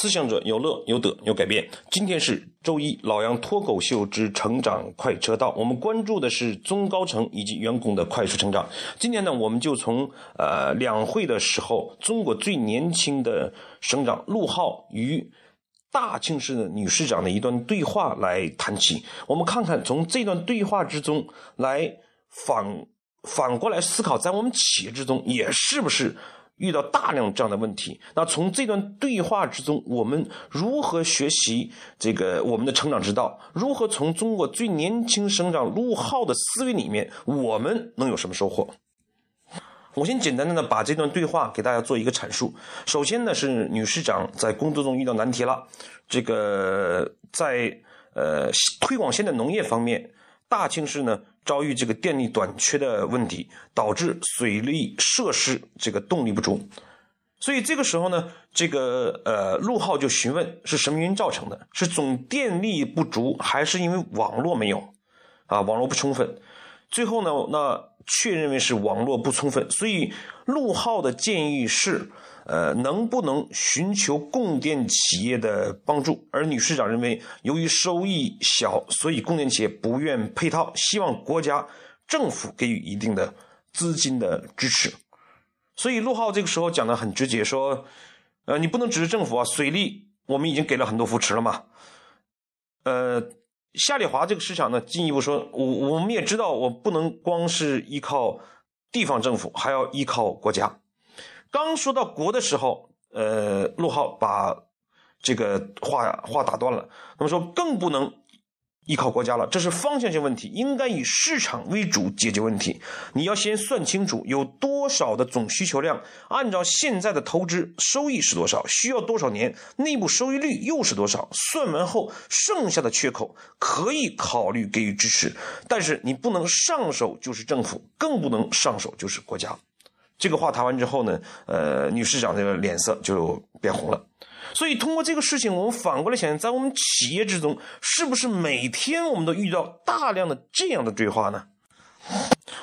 思想者有乐有得有改变。今天是周一，老杨脱口秀之成长快车道。我们关注的是中高层以及员工的快速成长。今天呢，我们就从呃两会的时候，中国最年轻的省长陆浩与大庆市的女市长的一段对话来谈起。我们看看从这段对话之中来反反过来思考，在我们企业之中也是不是？遇到大量这样的问题，那从这段对话之中，我们如何学习这个我们的成长之道？如何从中国最年轻省长陆浩的思维里面，我们能有什么收获？我先简单的呢把这段对话给大家做一个阐述。首先呢是女市长在工作中遇到难题了，这个在呃推广现代农业方面。大庆市呢遭遇这个电力短缺的问题，导致水利设施这个动力不足，所以这个时候呢，这个呃陆浩就询问是什么原因造成的？是总电力不足，还是因为网络没有？啊，网络不充分。最后呢，那确认为是网络不充分，所以陆浩的建议是。呃，能不能寻求供电企业的帮助？而女市长认为，由于收益小，所以供电企业不愿配套，希望国家政府给予一定的资金的支持。所以陆浩这个时候讲的很直接，说：“呃，你不能指着政府啊，水利我们已经给了很多扶持了嘛。”呃，夏利华这个市场呢，进一步说：“我我们也知道，我不能光是依靠地方政府，还要依靠国家。”刚说到国的时候，呃，陆浩把这个话话打断了。那么说，更不能依靠国家了，这是方向性问题，应该以市场为主解决问题。你要先算清楚有多少的总需求量，按照现在的投资收益是多少，需要多少年，内部收益率又是多少，算完后剩下的缺口可以考虑给予支持，但是你不能上手就是政府，更不能上手就是国家。这个话谈完之后呢，呃，女市长这个脸色就变红了。所以通过这个事情，我们反过来想，在我们企业之中，是不是每天我们都遇到大量的这样的对话呢？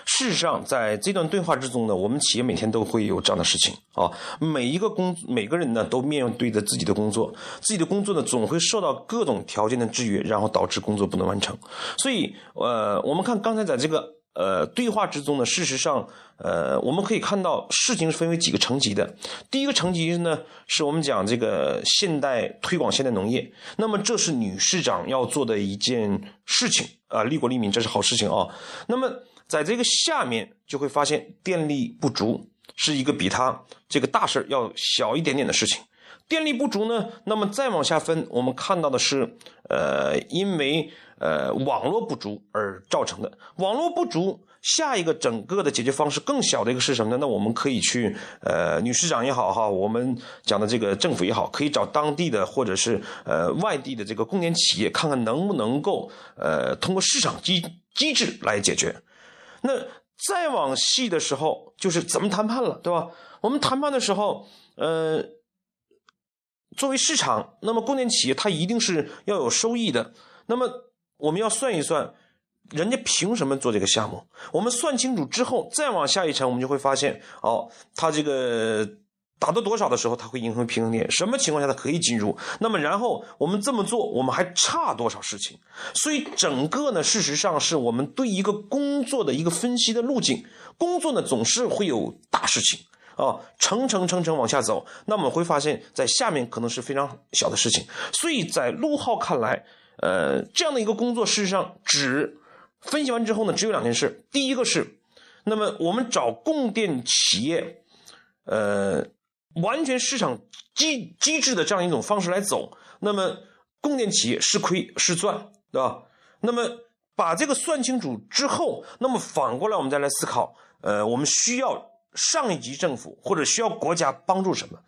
事实上，在这段对话之中呢，我们企业每天都会有这样的事情啊。每一个工，每个人呢，都面对着自己的工作，自己的工作呢，总会受到各种条件的制约，然后导致工作不能完成。所以，呃，我们看刚才在这个。呃，对话之中呢，事实上，呃，我们可以看到事情是分为几个层级的。第一个层级呢，是我们讲这个现代推广现代农业，那么这是女市长要做的一件事情啊，利国利民，这是好事情啊。那么在这个下面就会发现电力不足是一个比他这个大事要小一点点的事情。电力不足呢，那么再往下分，我们看到的是，呃，因为呃网络不足而造成的。网络不足，下一个整个的解决方式更小的一个是什么呢？那我们可以去，呃，女市长也好哈，我们讲的这个政府也好，可以找当地的或者是呃外地的这个供电企业，看看能不能够呃通过市场机机制来解决。那再往细的时候，就是怎么谈判了，对吧？我们谈判的时候，呃。作为市场，那么供电企业它一定是要有收益的。那么我们要算一算，人家凭什么做这个项目？我们算清楚之后，再往下一层，我们就会发现，哦，它这个达到多少的时候，它会形成平衡点，什么情况下它可以进入？那么然后我们这么做，我们还差多少事情？所以整个呢，事实上是我们对一个工作的一个分析的路径。工作呢，总是会有大事情。啊，层层层层往下走，那我们会发现，在下面可能是非常小的事情。所以在陆浩看来，呃，这样的一个工作，事实上只分析完之后呢，只有两件事。第一个是，那么我们找供电企业，呃，完全市场机机制的这样一种方式来走，那么供电企业是亏是赚，对吧？那么把这个算清楚之后，那么反过来我们再来思考，呃，我们需要。上一级政府或者需要国家帮助什么？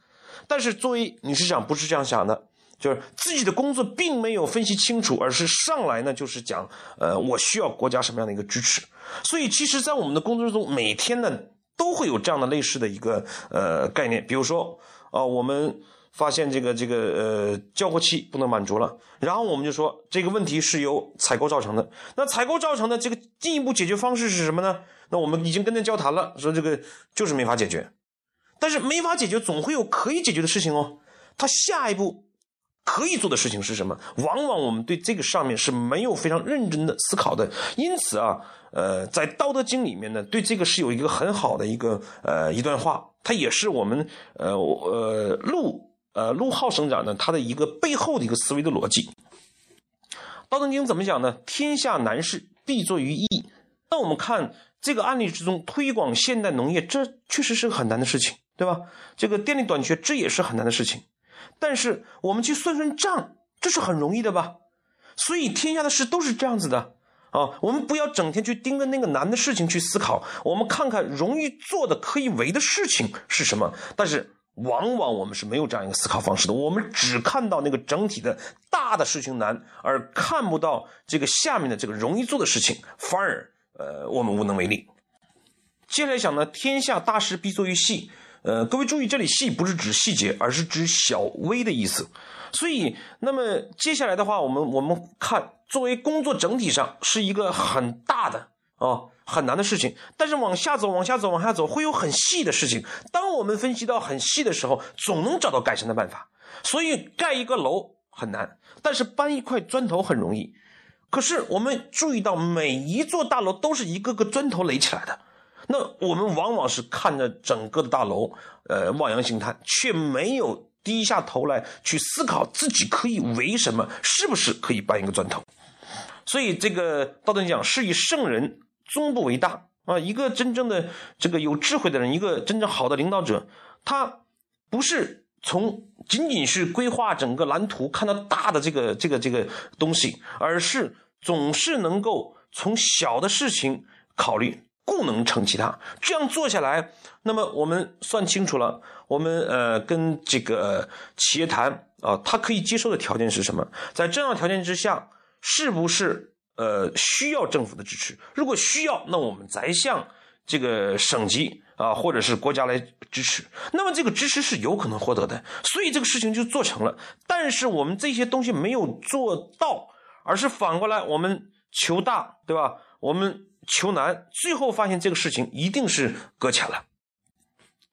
但是作为理事长不是这样想的，就是自己的工作并没有分析清楚，而是上来呢就是讲，呃，我需要国家什么样的一个支持？所以其实，在我们的工作中，每天呢都会有这样的类似的一个呃概念，比如说啊，我们。发现这个这个呃交货期不能满足了，然后我们就说这个问题是由采购造成的。那采购造成的这个进一步解决方式是什么呢？那我们已经跟他交谈了，说这个就是没法解决。但是没法解决，总会有可以解决的事情哦。他下一步可以做的事情是什么？往往我们对这个上面是没有非常认真的思考的。因此啊，呃，在《道德经》里面呢，对这个是有一个很好的一个呃一段话，它也是我们呃呃路呃陆浩省长呢他的一个背后的一个思维的逻辑。《道德经》怎么讲呢？天下难事必作于易。那我们看这个案例之中，推广现代农业，这确实是个很难的事情，对吧？这个电力短缺，这也是很难的事情。但是我们去算算账，这是很容易的吧？所以天下的事都是这样子的啊！我们不要整天去盯着那个难的事情去思考，我们看看容易做的、可以为的事情是什么。但是往往我们是没有这样一个思考方式的，我们只看到那个整体的大的事情难，而看不到这个下面的这个容易做的事情，反而呃我们无能为力。接下来讲呢，天下大事必作于细。呃，各位注意，这里细不是指细节，而是指小微的意思。所以，那么接下来的话，我们我们看，作为工作整体上是一个很大的啊很难的事情。但是往下走，往下走，往下走，会有很细的事情。当我们分析到很细的时候，总能找到改善的办法。所以，盖一个楼很难，但是搬一块砖头很容易。可是，我们注意到，每一座大楼都是一个个砖头垒起来的。那我们往往是看着整个的大楼，呃，望洋兴叹，却没有低下头来去思考自己可以为什么，是不是可以搬一个砖头。所以这个道德经讲，是以圣人终不为大啊。一个真正的这个有智慧的人，一个真正好的领导者，他不是从仅仅是规划整个蓝图，看到大的这个这个这个东西，而是总是能够从小的事情考虑。故能成其他，这样做下来，那么我们算清楚了，我们呃跟这个企业谈啊，他可以接受的条件是什么？在这样条件之下，是不是呃需要政府的支持？如果需要，那我们再向这个省级啊或者是国家来支持，那么这个支持是有可能获得的，所以这个事情就做成了。但是我们这些东西没有做到，而是反过来我们求大，对吧？我们。求难，最后发现这个事情一定是搁浅了。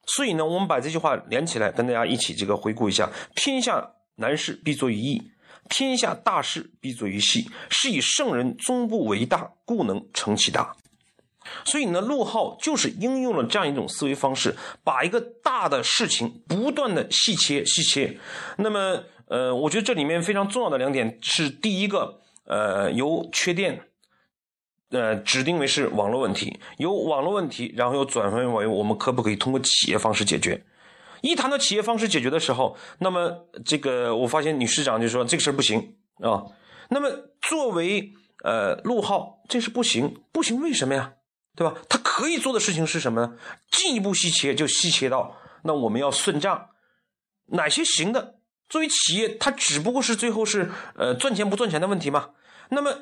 所以呢，我们把这句话连起来，跟大家一起这个回顾一下：天下难事必作于易，天下大事必作于细。是以圣人终不为大，故能成其大。所以呢，陆浩就是应用了这样一种思维方式，把一个大的事情不断的细切、细切。那么，呃，我觉得这里面非常重要的两点是：第一个，呃，由缺电。呃，指定为是网络问题，由网络问题，然后又转分为我们可不可以通过企业方式解决？一谈到企业方式解决的时候，那么这个我发现女市长就说这个事儿不行啊。那么作为呃陆浩，这是不行，不行为什么呀？对吧？他可以做的事情是什么呢？进一步细切就细切到，那我们要算账，哪些行的？作为企业，它只不过是最后是呃赚钱不赚钱的问题嘛。那么。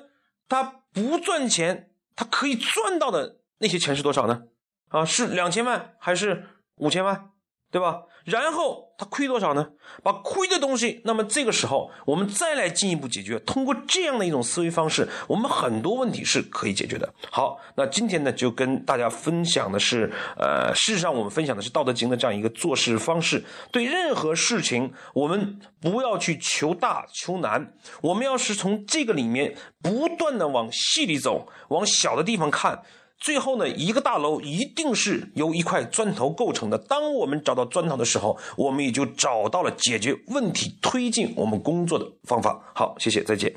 他不赚钱，他可以赚到的那些钱是多少呢？啊，是两千万还是五千万，对吧？然后他亏多少呢？把亏的东西，那么这个时候我们再来进一步解决。通过这样的一种思维方式，我们很多问题是可以解决的。好，那今天呢，就跟大家分享的是，呃，事实上我们分享的是《道德经》的这样一个做事方式。对任何事情，我们不要去求大求难，我们要是从这个里面不断的往细里走，往小的地方看。最后呢，一个大楼一定是由一块砖头构成的。当我们找到砖头的时候，我们也就找到了解决问题、推进我们工作的方法。好，谢谢，再见。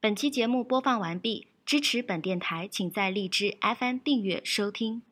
本期节目播放完毕，支持本电台，请在荔枝 FM 订阅收听。